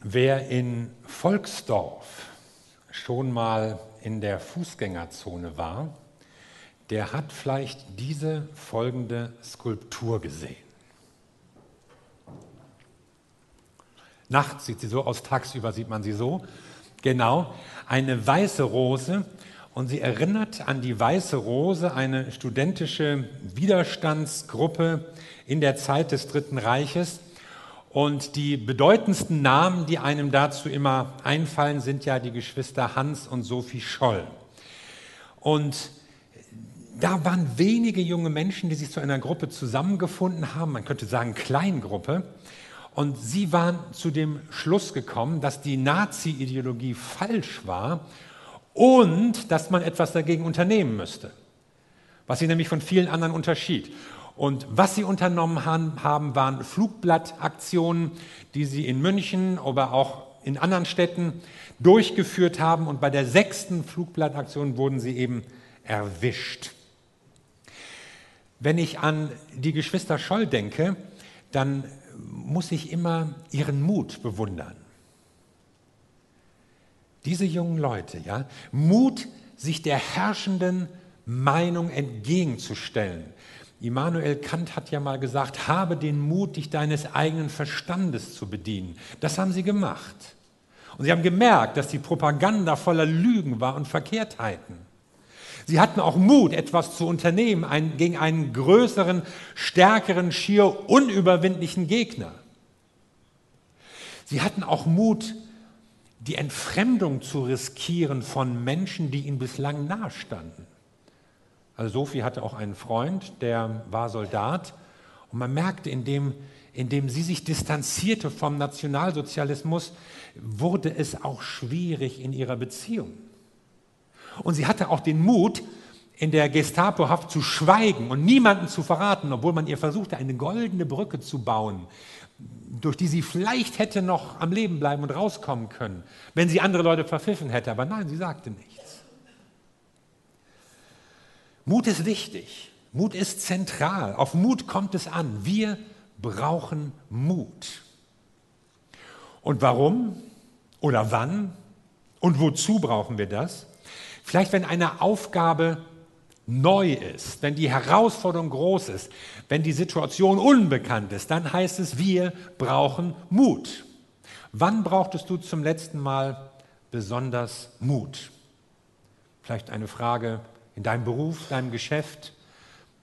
Wer in Volksdorf schon mal in der Fußgängerzone war, der hat vielleicht diese folgende Skulptur gesehen. Nachts sieht sie so aus, tagsüber sieht man sie so. Genau, eine weiße Rose und sie erinnert an die weiße Rose, eine studentische Widerstandsgruppe in der Zeit des Dritten Reiches. Und die bedeutendsten Namen, die einem dazu immer einfallen, sind ja die Geschwister Hans und Sophie Scholl. Und da waren wenige junge Menschen, die sich zu einer Gruppe zusammengefunden haben, man könnte sagen Kleingruppe. Und sie waren zu dem Schluss gekommen, dass die Nazi-Ideologie falsch war und dass man etwas dagegen unternehmen müsste, was sie nämlich von vielen anderen unterschied. Und was sie unternommen haben, waren Flugblattaktionen, die sie in München, aber auch in anderen Städten durchgeführt haben. Und bei der sechsten Flugblattaktion wurden sie eben erwischt. Wenn ich an die Geschwister Scholl denke, dann muss ich immer ihren Mut bewundern. Diese jungen Leute, ja, Mut, sich der herrschenden Meinung entgegenzustellen, Immanuel Kant hat ja mal gesagt, habe den Mut, dich deines eigenen Verstandes zu bedienen. Das haben sie gemacht. Und sie haben gemerkt, dass die Propaganda voller Lügen war und Verkehrtheiten. Sie hatten auch Mut, etwas zu unternehmen ein, gegen einen größeren, stärkeren, schier unüberwindlichen Gegner. Sie hatten auch Mut, die Entfremdung zu riskieren von Menschen, die ihnen bislang nahestanden. Also Sophie hatte auch einen Freund, der war Soldat. Und man merkte, indem, indem sie sich distanzierte vom Nationalsozialismus, wurde es auch schwierig in ihrer Beziehung. Und sie hatte auch den Mut, in der Gestapohaft zu schweigen und niemanden zu verraten, obwohl man ihr versuchte, eine goldene Brücke zu bauen, durch die sie vielleicht hätte noch am Leben bleiben und rauskommen können, wenn sie andere Leute verpfiffen hätte. Aber nein, sie sagte nichts. Mut ist wichtig. Mut ist zentral. Auf Mut kommt es an. Wir brauchen Mut. Und warum oder wann und wozu brauchen wir das? Vielleicht, wenn eine Aufgabe neu ist, wenn die Herausforderung groß ist, wenn die Situation unbekannt ist, dann heißt es, wir brauchen Mut. Wann brauchtest du zum letzten Mal besonders Mut? Vielleicht eine Frage in deinem Beruf, deinem Geschäft,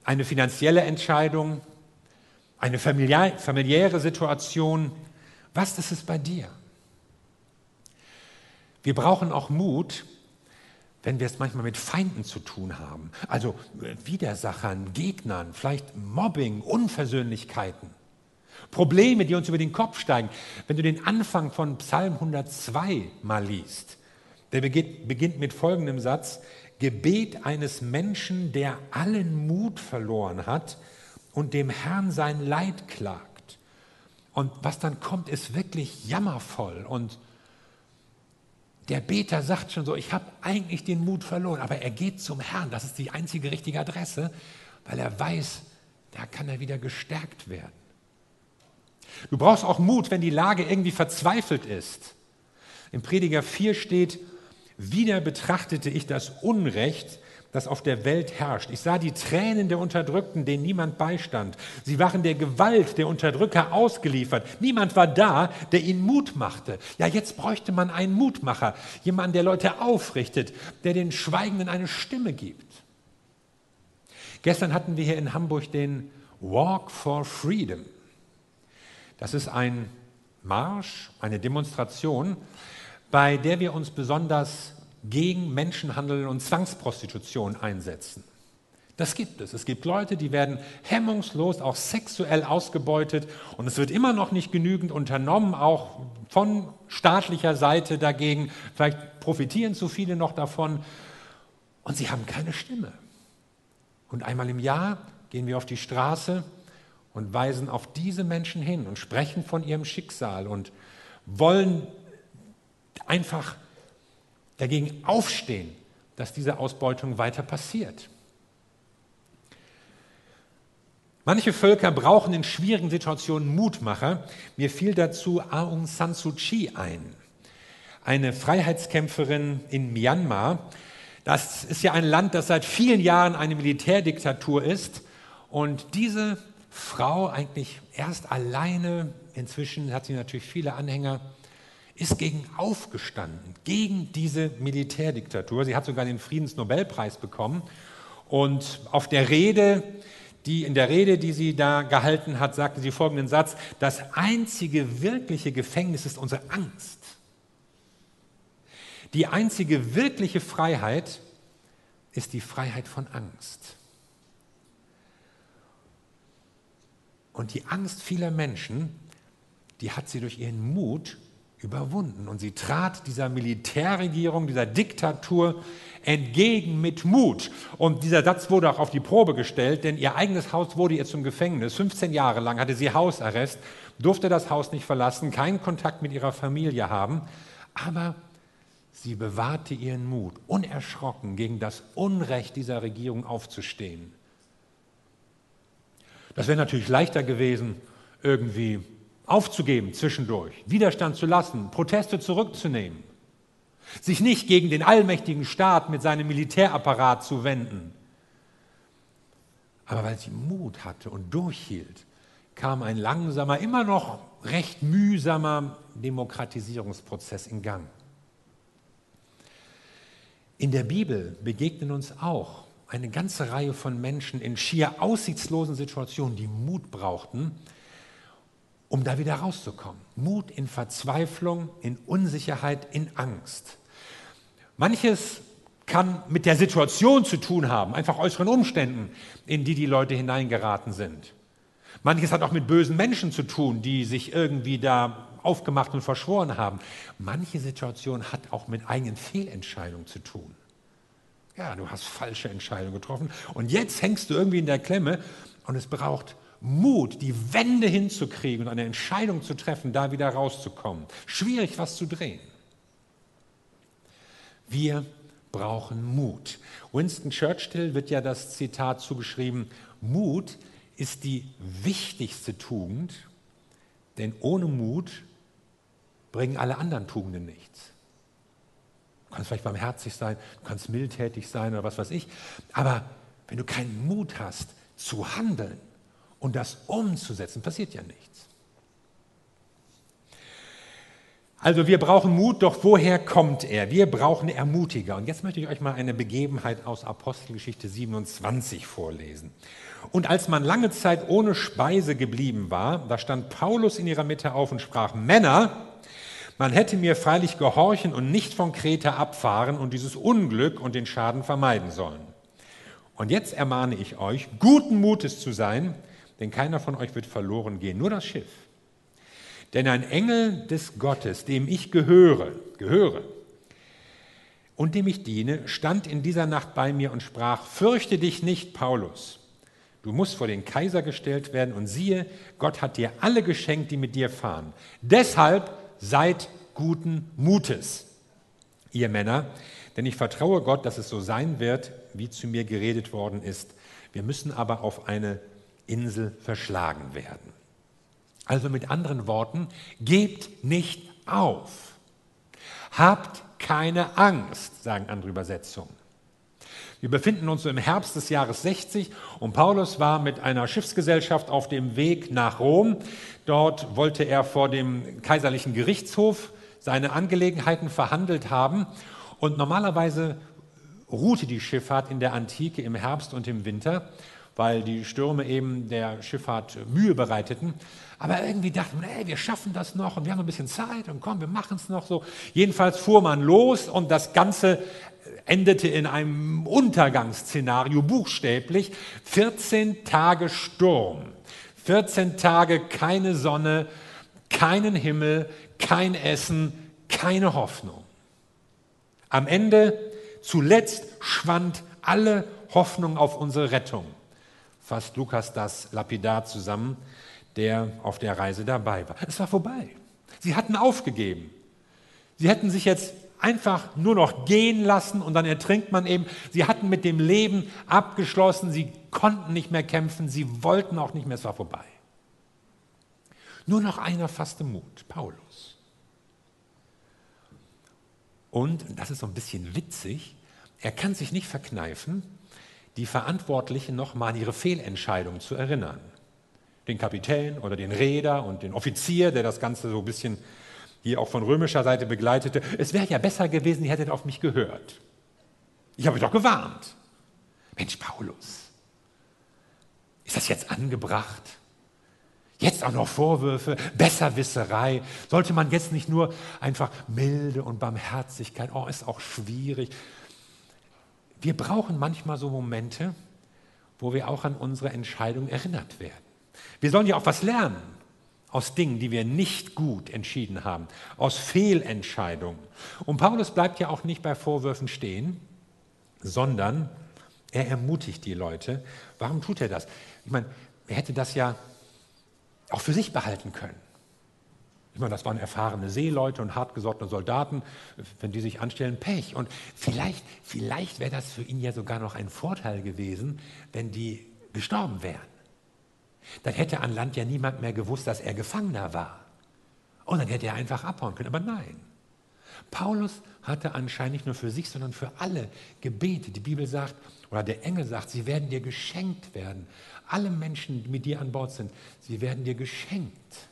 eine finanzielle Entscheidung, eine familiäre Situation. Was ist es bei dir? Wir brauchen auch Mut, wenn wir es manchmal mit Feinden zu tun haben, also Widersachern, Gegnern, vielleicht Mobbing, Unversöhnlichkeiten, Probleme, die uns über den Kopf steigen. Wenn du den Anfang von Psalm 102 mal liest, der beginnt mit folgendem Satz, Gebet eines Menschen, der allen Mut verloren hat und dem Herrn sein Leid klagt. Und was dann kommt, ist wirklich jammervoll. Und der Beter sagt schon so, ich habe eigentlich den Mut verloren, aber er geht zum Herrn. Das ist die einzige richtige Adresse, weil er weiß, da kann er wieder gestärkt werden. Du brauchst auch Mut, wenn die Lage irgendwie verzweifelt ist. Im Prediger 4 steht, wieder betrachtete ich das Unrecht, das auf der Welt herrscht. Ich sah die Tränen der Unterdrückten, denen niemand beistand. Sie waren der Gewalt der Unterdrücker ausgeliefert. Niemand war da, der ihnen Mut machte. Ja, jetzt bräuchte man einen Mutmacher, jemanden, der Leute aufrichtet, der den Schweigenden eine Stimme gibt. Gestern hatten wir hier in Hamburg den Walk for Freedom. Das ist ein Marsch, eine Demonstration, bei der wir uns besonders gegen Menschenhandel und Zwangsprostitution einsetzen. Das gibt es. Es gibt Leute, die werden hemmungslos auch sexuell ausgebeutet und es wird immer noch nicht genügend unternommen, auch von staatlicher Seite dagegen. Vielleicht profitieren zu viele noch davon und sie haben keine Stimme. Und einmal im Jahr gehen wir auf die Straße und weisen auf diese Menschen hin und sprechen von ihrem Schicksal und wollen einfach dagegen aufstehen, dass diese Ausbeutung weiter passiert. Manche Völker brauchen in schwierigen Situationen Mutmacher. Mir fiel dazu Aung San Suu Kyi ein, eine Freiheitskämpferin in Myanmar. Das ist ja ein Land, das seit vielen Jahren eine Militärdiktatur ist. Und diese Frau, eigentlich erst alleine, inzwischen hat sie natürlich viele Anhänger, ist gegen aufgestanden, gegen diese Militärdiktatur. Sie hat sogar den Friedensnobelpreis bekommen. Und auf der Rede die in der Rede, die sie da gehalten hat, sagte sie folgenden Satz, das einzige wirkliche Gefängnis ist unsere Angst. Die einzige wirkliche Freiheit ist die Freiheit von Angst. Und die Angst vieler Menschen, die hat sie durch ihren Mut überwunden. Und sie trat dieser Militärregierung, dieser Diktatur entgegen mit Mut. Und dieser Satz wurde auch auf die Probe gestellt, denn ihr eigenes Haus wurde ihr zum Gefängnis. 15 Jahre lang hatte sie Hausarrest, durfte das Haus nicht verlassen, keinen Kontakt mit ihrer Familie haben. Aber sie bewahrte ihren Mut, unerschrocken gegen das Unrecht dieser Regierung aufzustehen. Das wäre natürlich leichter gewesen, irgendwie aufzugeben zwischendurch, Widerstand zu lassen, Proteste zurückzunehmen, sich nicht gegen den allmächtigen Staat mit seinem Militärapparat zu wenden. Aber weil sie Mut hatte und durchhielt, kam ein langsamer, immer noch recht mühsamer Demokratisierungsprozess in Gang. In der Bibel begegnen uns auch eine ganze Reihe von Menschen in schier aussichtslosen Situationen, die Mut brauchten, um da wieder rauszukommen. Mut in Verzweiflung, in Unsicherheit, in Angst. Manches kann mit der Situation zu tun haben, einfach äußeren Umständen, in die die Leute hineingeraten sind. Manches hat auch mit bösen Menschen zu tun, die sich irgendwie da aufgemacht und verschworen haben. Manche Situation hat auch mit eigenen Fehlentscheidungen zu tun. Ja, du hast falsche Entscheidungen getroffen und jetzt hängst du irgendwie in der Klemme und es braucht Mut, die Wende hinzukriegen und eine Entscheidung zu treffen, da wieder rauszukommen. Schwierig, was zu drehen. Wir brauchen Mut. Winston Churchill wird ja das Zitat zugeschrieben, Mut ist die wichtigste Tugend, denn ohne Mut bringen alle anderen Tugenden nichts. Du kannst vielleicht barmherzig sein, du kannst mildtätig sein oder was weiß ich, aber wenn du keinen Mut hast zu handeln, und das umzusetzen, passiert ja nichts. Also wir brauchen Mut, doch woher kommt er? Wir brauchen Ermutiger. Und jetzt möchte ich euch mal eine Begebenheit aus Apostelgeschichte 27 vorlesen. Und als man lange Zeit ohne Speise geblieben war, da stand Paulus in ihrer Mitte auf und sprach, Männer, man hätte mir freilich gehorchen und nicht von Kreta abfahren und dieses Unglück und den Schaden vermeiden sollen. Und jetzt ermahne ich euch, guten Mutes zu sein, denn keiner von euch wird verloren gehen, nur das Schiff. Denn ein Engel des Gottes, dem ich gehöre, gehöre und dem ich diene, stand in dieser Nacht bei mir und sprach, fürchte dich nicht, Paulus. Du musst vor den Kaiser gestellt werden und siehe, Gott hat dir alle geschenkt, die mit dir fahren. Deshalb seid guten Mutes, ihr Männer, denn ich vertraue Gott, dass es so sein wird, wie zu mir geredet worden ist. Wir müssen aber auf eine Insel verschlagen werden. Also mit anderen Worten, gebt nicht auf. Habt keine Angst, sagen andere Übersetzungen. Wir befinden uns im Herbst des Jahres 60 und Paulus war mit einer Schiffsgesellschaft auf dem Weg nach Rom. Dort wollte er vor dem kaiserlichen Gerichtshof seine Angelegenheiten verhandelt haben und normalerweise ruhte die Schifffahrt in der Antike im Herbst und im Winter weil die Stürme eben der Schifffahrt Mühe bereiteten. Aber irgendwie dachte man, ey, wir schaffen das noch und wir haben ein bisschen Zeit und komm, wir machen es noch so. Jedenfalls fuhr man los und das Ganze endete in einem Untergangsszenario buchstäblich. 14 Tage Sturm, 14 Tage keine Sonne, keinen Himmel, kein Essen, keine Hoffnung. Am Ende, zuletzt schwand alle Hoffnung auf unsere Rettung fasst Lukas das lapidar zusammen, der auf der Reise dabei war. Es war vorbei. Sie hatten aufgegeben. Sie hätten sich jetzt einfach nur noch gehen lassen und dann ertrinkt man eben. Sie hatten mit dem Leben abgeschlossen. Sie konnten nicht mehr kämpfen, sie wollten auch nicht mehr, es war vorbei. Nur noch einer fasste Mut, Paulus. Und, das ist so ein bisschen witzig, er kann sich nicht verkneifen, die Verantwortlichen nochmal an ihre Fehlentscheidung zu erinnern. Den Kapitän oder den Reeder und den Offizier, der das Ganze so ein bisschen hier auch von römischer Seite begleitete. Es wäre ja besser gewesen, ihr hättet auf mich gehört. Ich habe doch gewarnt. Mensch, Paulus, ist das jetzt angebracht? Jetzt auch noch Vorwürfe, Besserwisserei. Sollte man jetzt nicht nur einfach Milde und Barmherzigkeit, oh, ist auch schwierig. Wir brauchen manchmal so Momente, wo wir auch an unsere Entscheidung erinnert werden. Wir sollen ja auch was lernen aus Dingen, die wir nicht gut entschieden haben, aus Fehlentscheidungen. Und Paulus bleibt ja auch nicht bei Vorwürfen stehen, sondern er ermutigt die Leute. Warum tut er das? Ich meine, er hätte das ja auch für sich behalten können. Ich meine, das waren erfahrene Seeleute und hartgesottene Soldaten. Wenn die sich anstellen, Pech. Und vielleicht, vielleicht wäre das für ihn ja sogar noch ein Vorteil gewesen, wenn die gestorben wären. Dann hätte an Land ja niemand mehr gewusst, dass er Gefangener war. Und dann hätte er einfach abhauen können. Aber nein. Paulus hatte anscheinend nicht nur für sich, sondern für alle gebetet. Die Bibel sagt, oder der Engel sagt, sie werden dir geschenkt werden. Alle Menschen, die mit dir an Bord sind, sie werden dir geschenkt.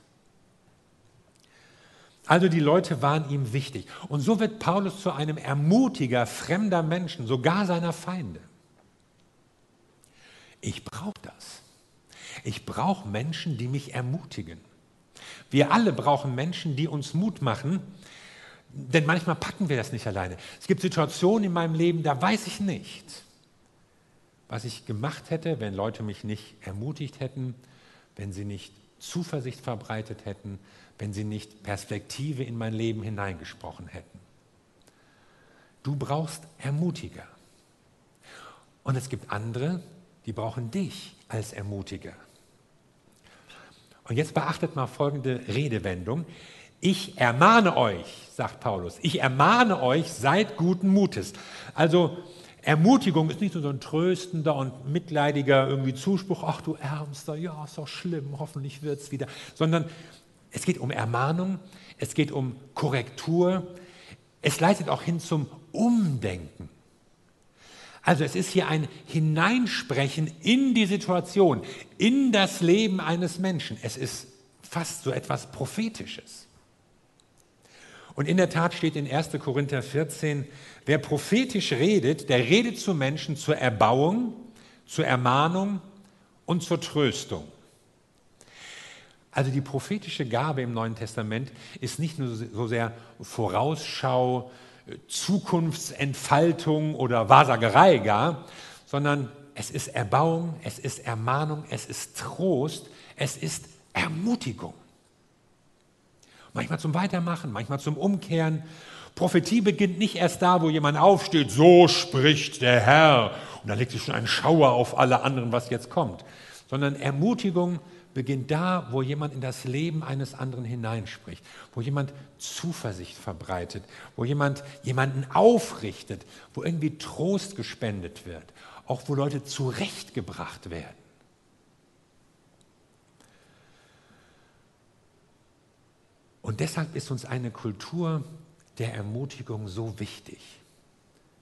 Also die Leute waren ihm wichtig. Und so wird Paulus zu einem Ermutiger fremder Menschen, sogar seiner Feinde. Ich brauche das. Ich brauche Menschen, die mich ermutigen. Wir alle brauchen Menschen, die uns Mut machen, denn manchmal packen wir das nicht alleine. Es gibt Situationen in meinem Leben, da weiß ich nicht, was ich gemacht hätte, wenn Leute mich nicht ermutigt hätten, wenn sie nicht Zuversicht verbreitet hätten, wenn sie nicht Perspektive in mein Leben hineingesprochen hätten. Du brauchst Ermutiger. Und es gibt andere, die brauchen dich als Ermutiger. Und jetzt beachtet mal folgende Redewendung. Ich ermahne euch, sagt Paulus, ich ermahne euch, seid guten Mutes. Also Ermutigung ist nicht nur so ein tröstender und mitleidiger irgendwie Zuspruch, ach du Ärmster, ja, ist doch schlimm, hoffentlich wird es wieder, sondern es geht um Ermahnung, es geht um Korrektur, es leitet auch hin zum Umdenken. Also es ist hier ein Hineinsprechen in die Situation, in das Leben eines Menschen. Es ist fast so etwas Prophetisches. Und in der Tat steht in 1. Korinther 14, wer prophetisch redet, der redet zu Menschen zur Erbauung, zur Ermahnung und zur Tröstung. Also die prophetische Gabe im Neuen Testament ist nicht nur so sehr Vorausschau, Zukunftsentfaltung oder Wahrsagerei gar, sondern es ist Erbauung, es ist Ermahnung, es ist Trost, es ist Ermutigung. Manchmal zum Weitermachen, manchmal zum Umkehren. Prophetie beginnt nicht erst da, wo jemand aufsteht, so spricht der Herr, und da legt sich schon ein Schauer auf alle anderen, was jetzt kommt, sondern Ermutigung beginnt da, wo jemand in das Leben eines anderen hineinspricht, wo jemand Zuversicht verbreitet, wo jemand jemanden aufrichtet, wo irgendwie Trost gespendet wird, auch wo Leute zurechtgebracht werden. Und deshalb ist uns eine Kultur der Ermutigung so wichtig.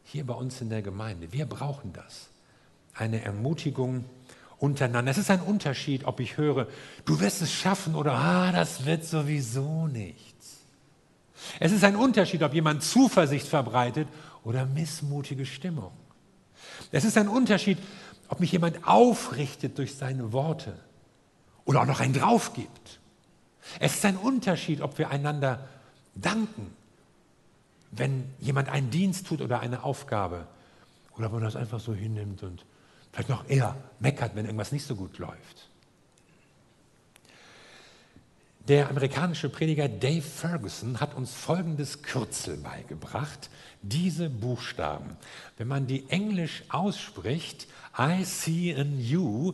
Hier bei uns in der Gemeinde. Wir brauchen das. Eine Ermutigung, untereinander. Es ist ein Unterschied, ob ich höre, du wirst es schaffen oder ah, das wird sowieso nichts. Es ist ein Unterschied, ob jemand Zuversicht verbreitet oder missmutige Stimmung. Es ist ein Unterschied, ob mich jemand aufrichtet durch seine Worte oder auch noch einen drauf gibt. Es ist ein Unterschied, ob wir einander danken, wenn jemand einen Dienst tut oder eine Aufgabe oder ob man das einfach so hinnimmt und Vielleicht noch eher meckert, wenn irgendwas nicht so gut läuft. Der amerikanische Prediger Dave Ferguson hat uns folgendes Kürzel beigebracht. Diese Buchstaben. Wenn man die englisch ausspricht, I see in you,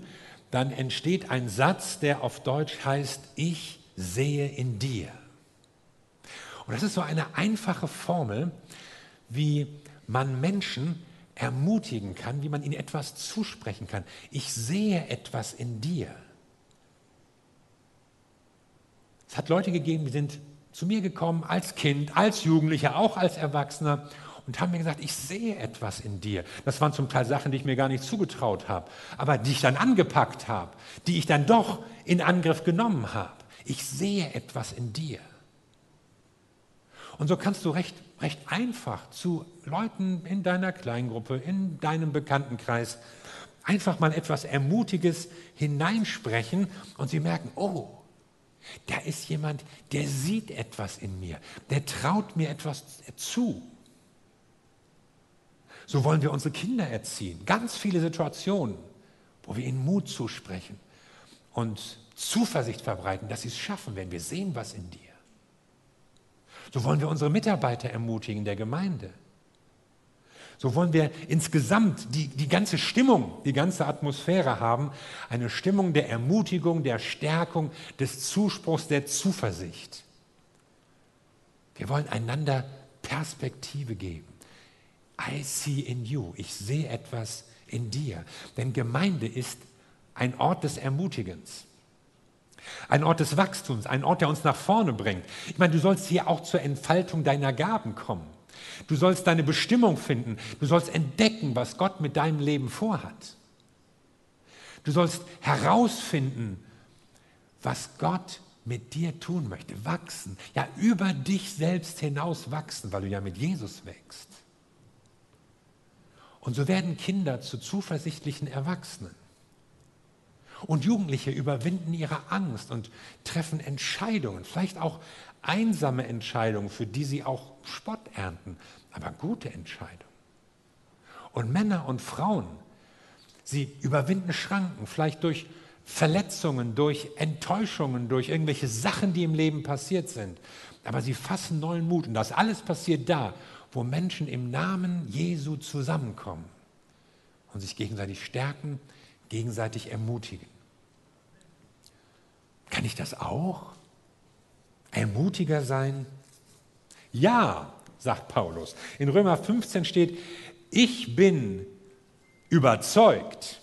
dann entsteht ein Satz, der auf Deutsch heißt, ich sehe in dir. Und das ist so eine einfache Formel, wie man Menschen ermutigen kann, wie man ihnen etwas zusprechen kann. Ich sehe etwas in dir. Es hat Leute gegeben, die sind zu mir gekommen als Kind, als Jugendlicher, auch als Erwachsener und haben mir gesagt, ich sehe etwas in dir. Das waren zum Teil Sachen, die ich mir gar nicht zugetraut habe, aber die ich dann angepackt habe, die ich dann doch in Angriff genommen habe. Ich sehe etwas in dir. Und so kannst du recht, recht einfach zu Leuten in deiner Kleingruppe, in deinem Bekanntenkreis, einfach mal etwas Ermutiges hineinsprechen und sie merken, oh, da ist jemand, der sieht etwas in mir, der traut mir etwas zu. So wollen wir unsere Kinder erziehen. Ganz viele Situationen, wo wir ihnen Mut zusprechen und Zuversicht verbreiten, dass sie es schaffen, wenn wir sehen, was in dir. So wollen wir unsere Mitarbeiter ermutigen der Gemeinde. So wollen wir insgesamt die, die ganze Stimmung, die ganze Atmosphäre haben, eine Stimmung der Ermutigung, der Stärkung, des Zuspruchs, der Zuversicht. Wir wollen einander Perspektive geben. I see in you. Ich sehe etwas in dir. Denn Gemeinde ist ein Ort des Ermutigens. Ein Ort des Wachstums, ein Ort, der uns nach vorne bringt. Ich meine, du sollst hier auch zur Entfaltung deiner Gaben kommen. Du sollst deine Bestimmung finden. Du sollst entdecken, was Gott mit deinem Leben vorhat. Du sollst herausfinden, was Gott mit dir tun möchte. Wachsen. Ja, über dich selbst hinaus wachsen, weil du ja mit Jesus wächst. Und so werden Kinder zu zuversichtlichen Erwachsenen. Und Jugendliche überwinden ihre Angst und treffen Entscheidungen, vielleicht auch einsame Entscheidungen, für die sie auch Spott ernten, aber gute Entscheidungen. Und Männer und Frauen, sie überwinden Schranken, vielleicht durch Verletzungen, durch Enttäuschungen, durch irgendwelche Sachen, die im Leben passiert sind. Aber sie fassen neuen Mut. Und das alles passiert da, wo Menschen im Namen Jesu zusammenkommen und sich gegenseitig stärken, gegenseitig ermutigen. Kann ich das auch? Ermutiger sein? Ja, sagt Paulus. In Römer 15 steht, ich bin überzeugt,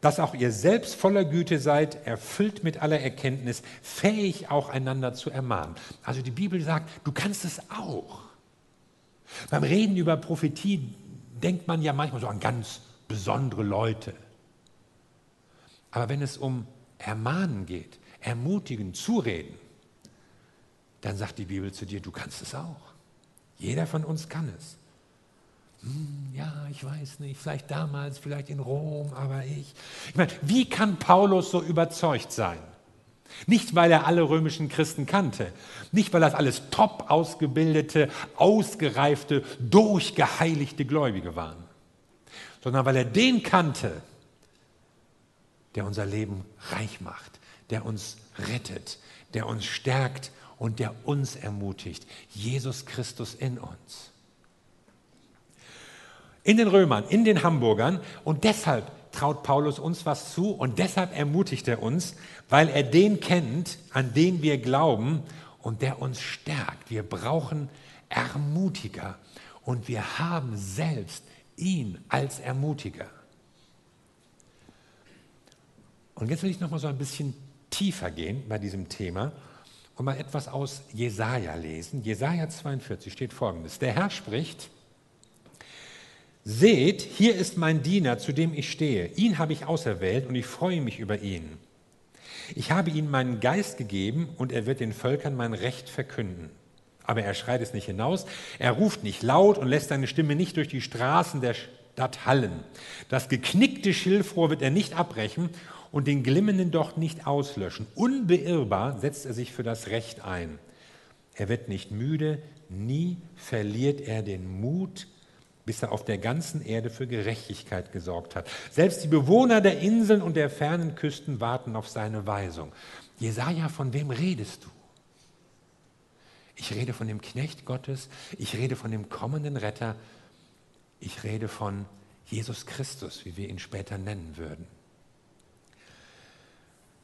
dass auch ihr selbst voller Güte seid, erfüllt mit aller Erkenntnis, fähig auch einander zu ermahnen. Also die Bibel sagt, du kannst es auch. Beim Reden über Prophetie denkt man ja manchmal so an ganz besondere Leute. Aber wenn es um Ermahnen geht, ermutigen, zureden, dann sagt die Bibel zu dir, du kannst es auch. Jeder von uns kann es. Hm, ja, ich weiß nicht, vielleicht damals, vielleicht in Rom, aber ich. Ich meine, wie kann Paulus so überzeugt sein? Nicht, weil er alle römischen Christen kannte, nicht, weil das alles top ausgebildete, ausgereifte, durchgeheiligte Gläubige waren, sondern weil er den kannte, der unser Leben reich macht, der uns rettet, der uns stärkt und der uns ermutigt. Jesus Christus in uns. In den Römern, in den Hamburgern und deshalb traut Paulus uns was zu und deshalb ermutigt er uns, weil er den kennt, an den wir glauben und der uns stärkt. Wir brauchen Ermutiger und wir haben selbst ihn als Ermutiger. Und jetzt will ich noch mal so ein bisschen tiefer gehen bei diesem Thema und mal etwas aus Jesaja lesen. Jesaja 42 steht folgendes: Der Herr spricht, Seht, hier ist mein Diener, zu dem ich stehe. Ihn habe ich auserwählt und ich freue mich über ihn. Ich habe ihm meinen Geist gegeben und er wird den Völkern mein Recht verkünden. Aber er schreit es nicht hinaus, er ruft nicht laut und lässt seine Stimme nicht durch die Straßen der Stadt hallen. Das geknickte Schilfrohr wird er nicht abbrechen und den glimmenden Docht nicht auslöschen. Unbeirrbar setzt er sich für das Recht ein. Er wird nicht müde, nie verliert er den Mut, bis er auf der ganzen Erde für Gerechtigkeit gesorgt hat. Selbst die Bewohner der Inseln und der fernen Küsten warten auf seine Weisung. Jesaja, von wem redest du? Ich rede von dem Knecht Gottes, ich rede von dem kommenden Retter, ich rede von Jesus Christus, wie wir ihn später nennen würden.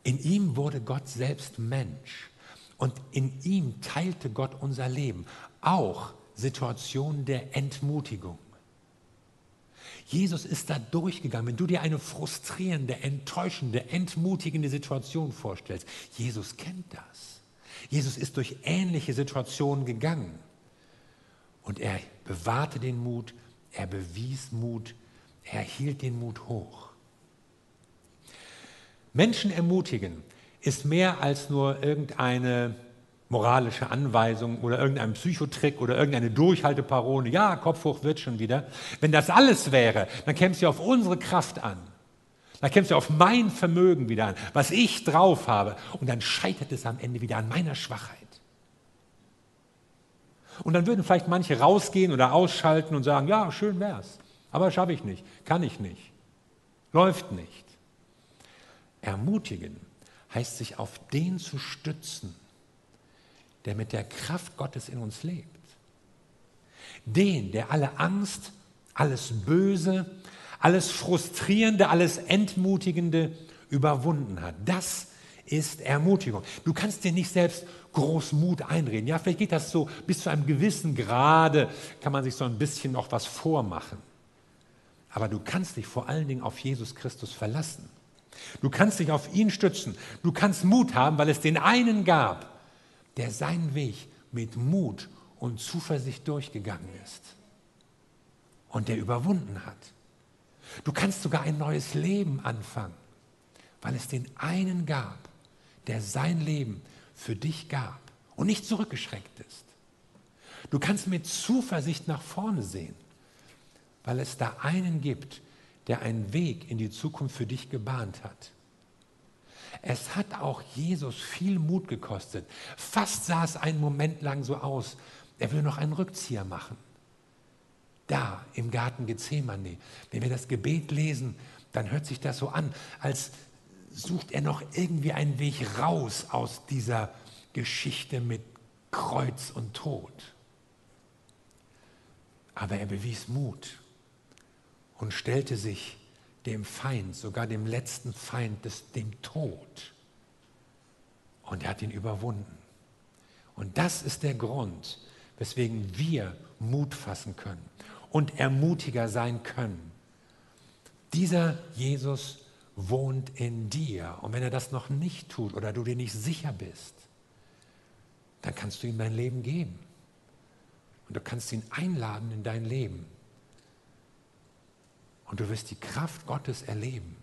In ihm wurde Gott selbst Mensch und in ihm teilte Gott unser Leben, auch Situationen der Entmutigung. Jesus ist da durchgegangen. Wenn du dir eine frustrierende, enttäuschende, entmutigende Situation vorstellst, Jesus kennt das. Jesus ist durch ähnliche Situationen gegangen. Und er bewahrte den Mut, er bewies Mut, er hielt den Mut hoch. Menschen ermutigen ist mehr als nur irgendeine moralische Anweisung oder irgendein Psychotrick oder irgendeine Durchhalteparole. Ja, Kopf hoch wird schon wieder. Wenn das alles wäre, dann käme es ja auf unsere Kraft an. Dann käme es ja auf mein Vermögen wieder an, was ich drauf habe. Und dann scheitert es am Ende wieder an meiner Schwachheit. Und dann würden vielleicht manche rausgehen oder ausschalten und sagen, ja, schön wär's, aber schaffe ich nicht, kann ich nicht, läuft nicht. Ermutigen heißt sich auf den zu stützen, der mit der Kraft Gottes in uns lebt. Den, der alle Angst, alles Böse, alles Frustrierende, alles Entmutigende überwunden hat. Das ist Ermutigung. Du kannst dir nicht selbst groß Mut einreden. Ja, vielleicht geht das so bis zu einem gewissen Grade, kann man sich so ein bisschen noch was vormachen. Aber du kannst dich vor allen Dingen auf Jesus Christus verlassen. Du kannst dich auf ihn stützen. Du kannst Mut haben, weil es den einen gab, der seinen Weg mit Mut und Zuversicht durchgegangen ist und der überwunden hat. Du kannst sogar ein neues Leben anfangen, weil es den einen gab, der sein Leben für dich gab und nicht zurückgeschreckt ist. Du kannst mit Zuversicht nach vorne sehen, weil es da einen gibt, der einen Weg in die Zukunft für dich gebahnt hat. Es hat auch Jesus viel Mut gekostet. Fast sah es einen Moment lang so aus, er will noch einen Rückzieher machen. Da im Garten Gethsemane, wenn wir das Gebet lesen, dann hört sich das so an, als sucht er noch irgendwie einen Weg raus aus dieser Geschichte mit Kreuz und Tod. Aber er bewies Mut und stellte sich dem Feind, sogar dem letzten Feind, des, dem Tod. Und er hat ihn überwunden. Und das ist der Grund, weswegen wir Mut fassen können und ermutiger sein können. Dieser Jesus wohnt in dir. Und wenn er das noch nicht tut oder du dir nicht sicher bist, dann kannst du ihm dein Leben geben. Und du kannst ihn einladen in dein Leben. Und du wirst die Kraft Gottes erleben,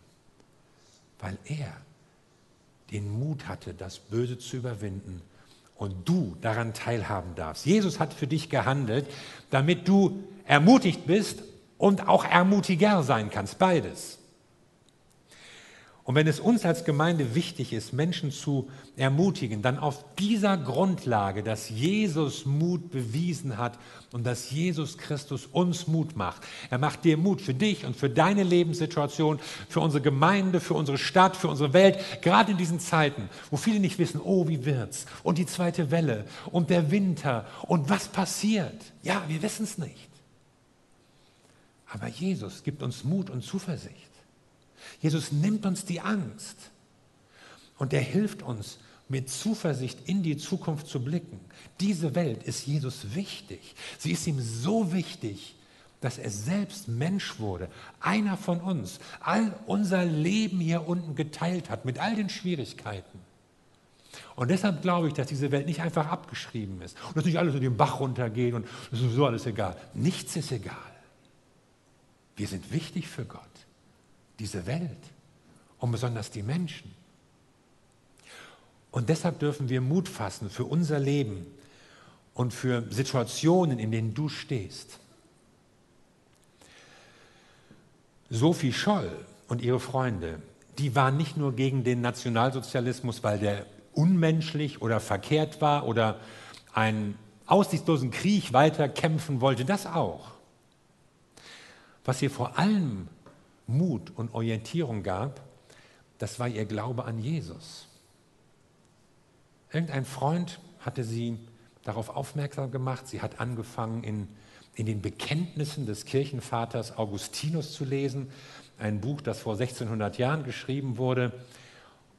weil er den Mut hatte, das Böse zu überwinden und du daran teilhaben darfst. Jesus hat für dich gehandelt, damit du ermutigt bist und auch ermutiger sein kannst, beides. Und wenn es uns als Gemeinde wichtig ist, Menschen zu ermutigen, dann auf dieser Grundlage, dass Jesus Mut bewiesen hat und dass Jesus Christus uns Mut macht. Er macht dir Mut für dich und für deine Lebenssituation, für unsere Gemeinde, für unsere Stadt, für unsere Welt, gerade in diesen Zeiten, wo viele nicht wissen, oh, wie wird's? Und die zweite Welle und der Winter und was passiert? Ja, wir wissen es nicht. Aber Jesus gibt uns Mut und Zuversicht. Jesus nimmt uns die Angst und er hilft uns, mit Zuversicht in die Zukunft zu blicken. Diese Welt ist Jesus wichtig. Sie ist ihm so wichtig, dass er selbst Mensch wurde, einer von uns, all unser Leben hier unten geteilt hat, mit all den Schwierigkeiten. Und deshalb glaube ich, dass diese Welt nicht einfach abgeschrieben ist und dass nicht alles in den Bach runtergeht und es ist sowieso alles egal. Nichts ist egal. Wir sind wichtig für Gott diese Welt und besonders die Menschen. Und deshalb dürfen wir Mut fassen für unser Leben und für Situationen, in denen du stehst. Sophie Scholl und ihre Freunde, die waren nicht nur gegen den Nationalsozialismus, weil der unmenschlich oder verkehrt war oder einen aussichtslosen Krieg weiter kämpfen wollte, das auch. Was sie vor allem Mut und Orientierung gab, das war ihr Glaube an Jesus. Irgendein Freund hatte sie darauf aufmerksam gemacht. Sie hat angefangen, in, in den Bekenntnissen des Kirchenvaters Augustinus zu lesen, ein Buch, das vor 1600 Jahren geschrieben wurde.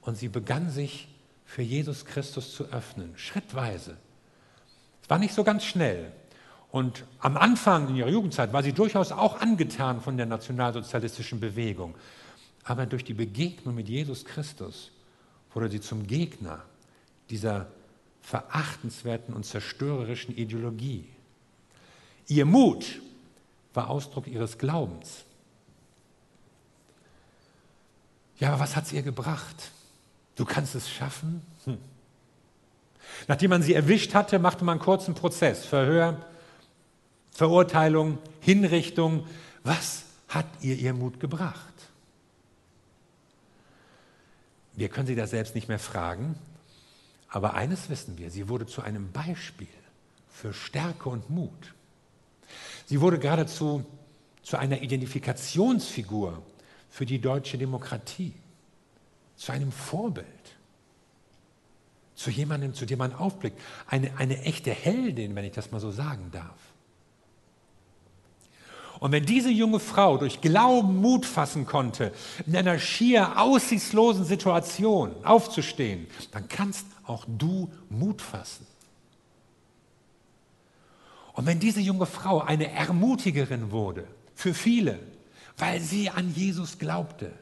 Und sie begann sich für Jesus Christus zu öffnen, schrittweise. Es war nicht so ganz schnell. Und am Anfang in ihrer Jugendzeit war sie durchaus auch angetan von der nationalsozialistischen Bewegung. Aber durch die Begegnung mit Jesus Christus wurde sie zum Gegner dieser verachtenswerten und zerstörerischen Ideologie. Ihr Mut war Ausdruck ihres Glaubens. Ja, aber was hat es ihr gebracht? Du kannst es schaffen? Hm. Nachdem man sie erwischt hatte, machte man einen kurzen Prozess, Verhör, Verurteilung, Hinrichtung. Was hat ihr ihr Mut gebracht? Wir können sie da selbst nicht mehr fragen, aber eines wissen wir, sie wurde zu einem Beispiel für Stärke und Mut. Sie wurde geradezu zu einer Identifikationsfigur für die deutsche Demokratie, zu einem Vorbild, zu jemandem, zu dem man aufblickt, eine, eine echte Heldin, wenn ich das mal so sagen darf. Und wenn diese junge Frau durch Glauben Mut fassen konnte, in einer schier aussichtslosen Situation aufzustehen, dann kannst auch du Mut fassen. Und wenn diese junge Frau eine Ermutigerin wurde für viele, weil sie an Jesus glaubte,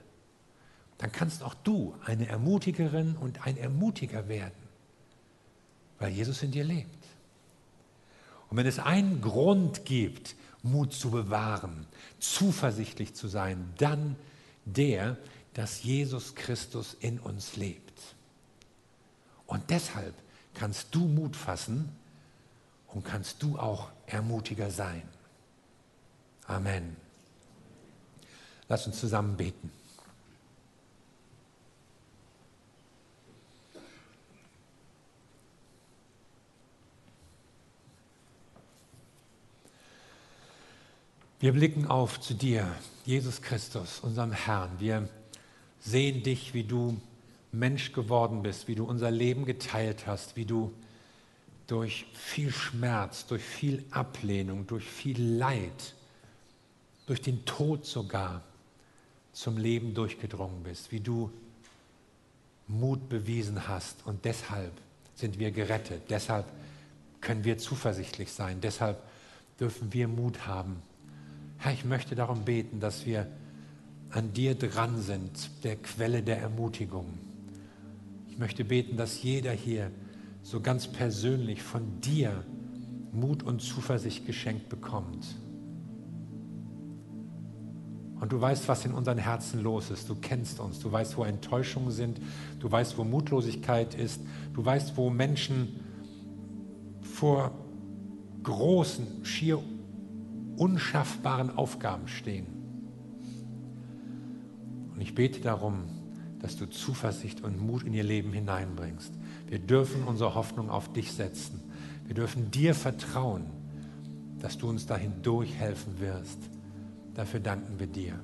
dann kannst auch du eine Ermutigerin und ein Ermutiger werden, weil Jesus in dir lebt. Und wenn es einen Grund gibt, Mut zu bewahren, zuversichtlich zu sein, dann der, dass Jesus Christus in uns lebt. Und deshalb kannst du Mut fassen, und kannst du auch Ermutiger sein. Amen. Lass uns zusammen beten. Wir blicken auf zu dir, Jesus Christus, unserem Herrn. Wir sehen dich, wie du Mensch geworden bist, wie du unser Leben geteilt hast, wie du durch viel Schmerz, durch viel Ablehnung, durch viel Leid, durch den Tod sogar zum Leben durchgedrungen bist, wie du Mut bewiesen hast und deshalb sind wir gerettet, deshalb können wir zuversichtlich sein, deshalb dürfen wir Mut haben. Herr, ich möchte darum beten, dass wir an dir dran sind, der Quelle der Ermutigung. Ich möchte beten, dass jeder hier so ganz persönlich von dir Mut und Zuversicht geschenkt bekommt. Und du weißt, was in unseren Herzen los ist. Du kennst uns. Du weißt, wo Enttäuschungen sind. Du weißt, wo Mutlosigkeit ist. Du weißt, wo Menschen vor großen, schier unschaffbaren Aufgaben stehen. Und ich bete darum, dass du Zuversicht und Mut in ihr Leben hineinbringst. Wir dürfen unsere Hoffnung auf dich setzen. Wir dürfen dir vertrauen, dass du uns dahin durchhelfen wirst. Dafür danken wir dir.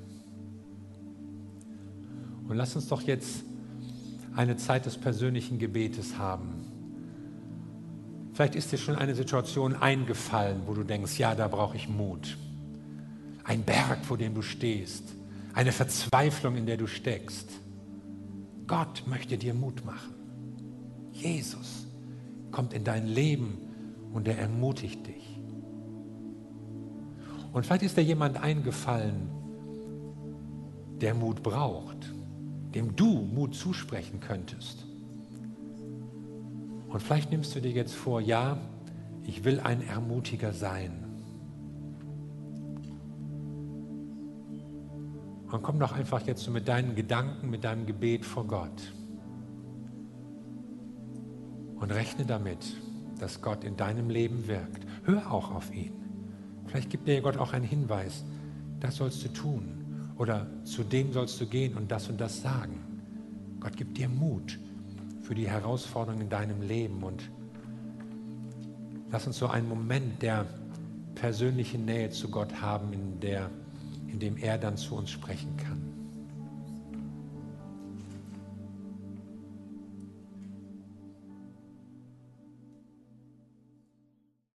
Und lass uns doch jetzt eine Zeit des persönlichen Gebetes haben. Vielleicht ist dir schon eine Situation eingefallen, wo du denkst, ja, da brauche ich Mut. Ein Berg, vor dem du stehst. Eine Verzweiflung, in der du steckst. Gott möchte dir Mut machen. Jesus kommt in dein Leben und er ermutigt dich. Und vielleicht ist dir jemand eingefallen, der Mut braucht, dem du Mut zusprechen könntest. Und vielleicht nimmst du dir jetzt vor, ja, ich will ein Ermutiger sein. Und komm doch einfach jetzt so mit deinen Gedanken, mit deinem Gebet vor Gott. Und rechne damit, dass Gott in deinem Leben wirkt. Hör auch auf ihn. Vielleicht gibt dir Gott auch einen Hinweis. Das sollst du tun. Oder zu dem sollst du gehen und das und das sagen. Gott gibt dir Mut für die Herausforderungen in deinem Leben. Und lass uns so einen Moment der persönlichen Nähe zu Gott haben, in, der, in dem er dann zu uns sprechen kann.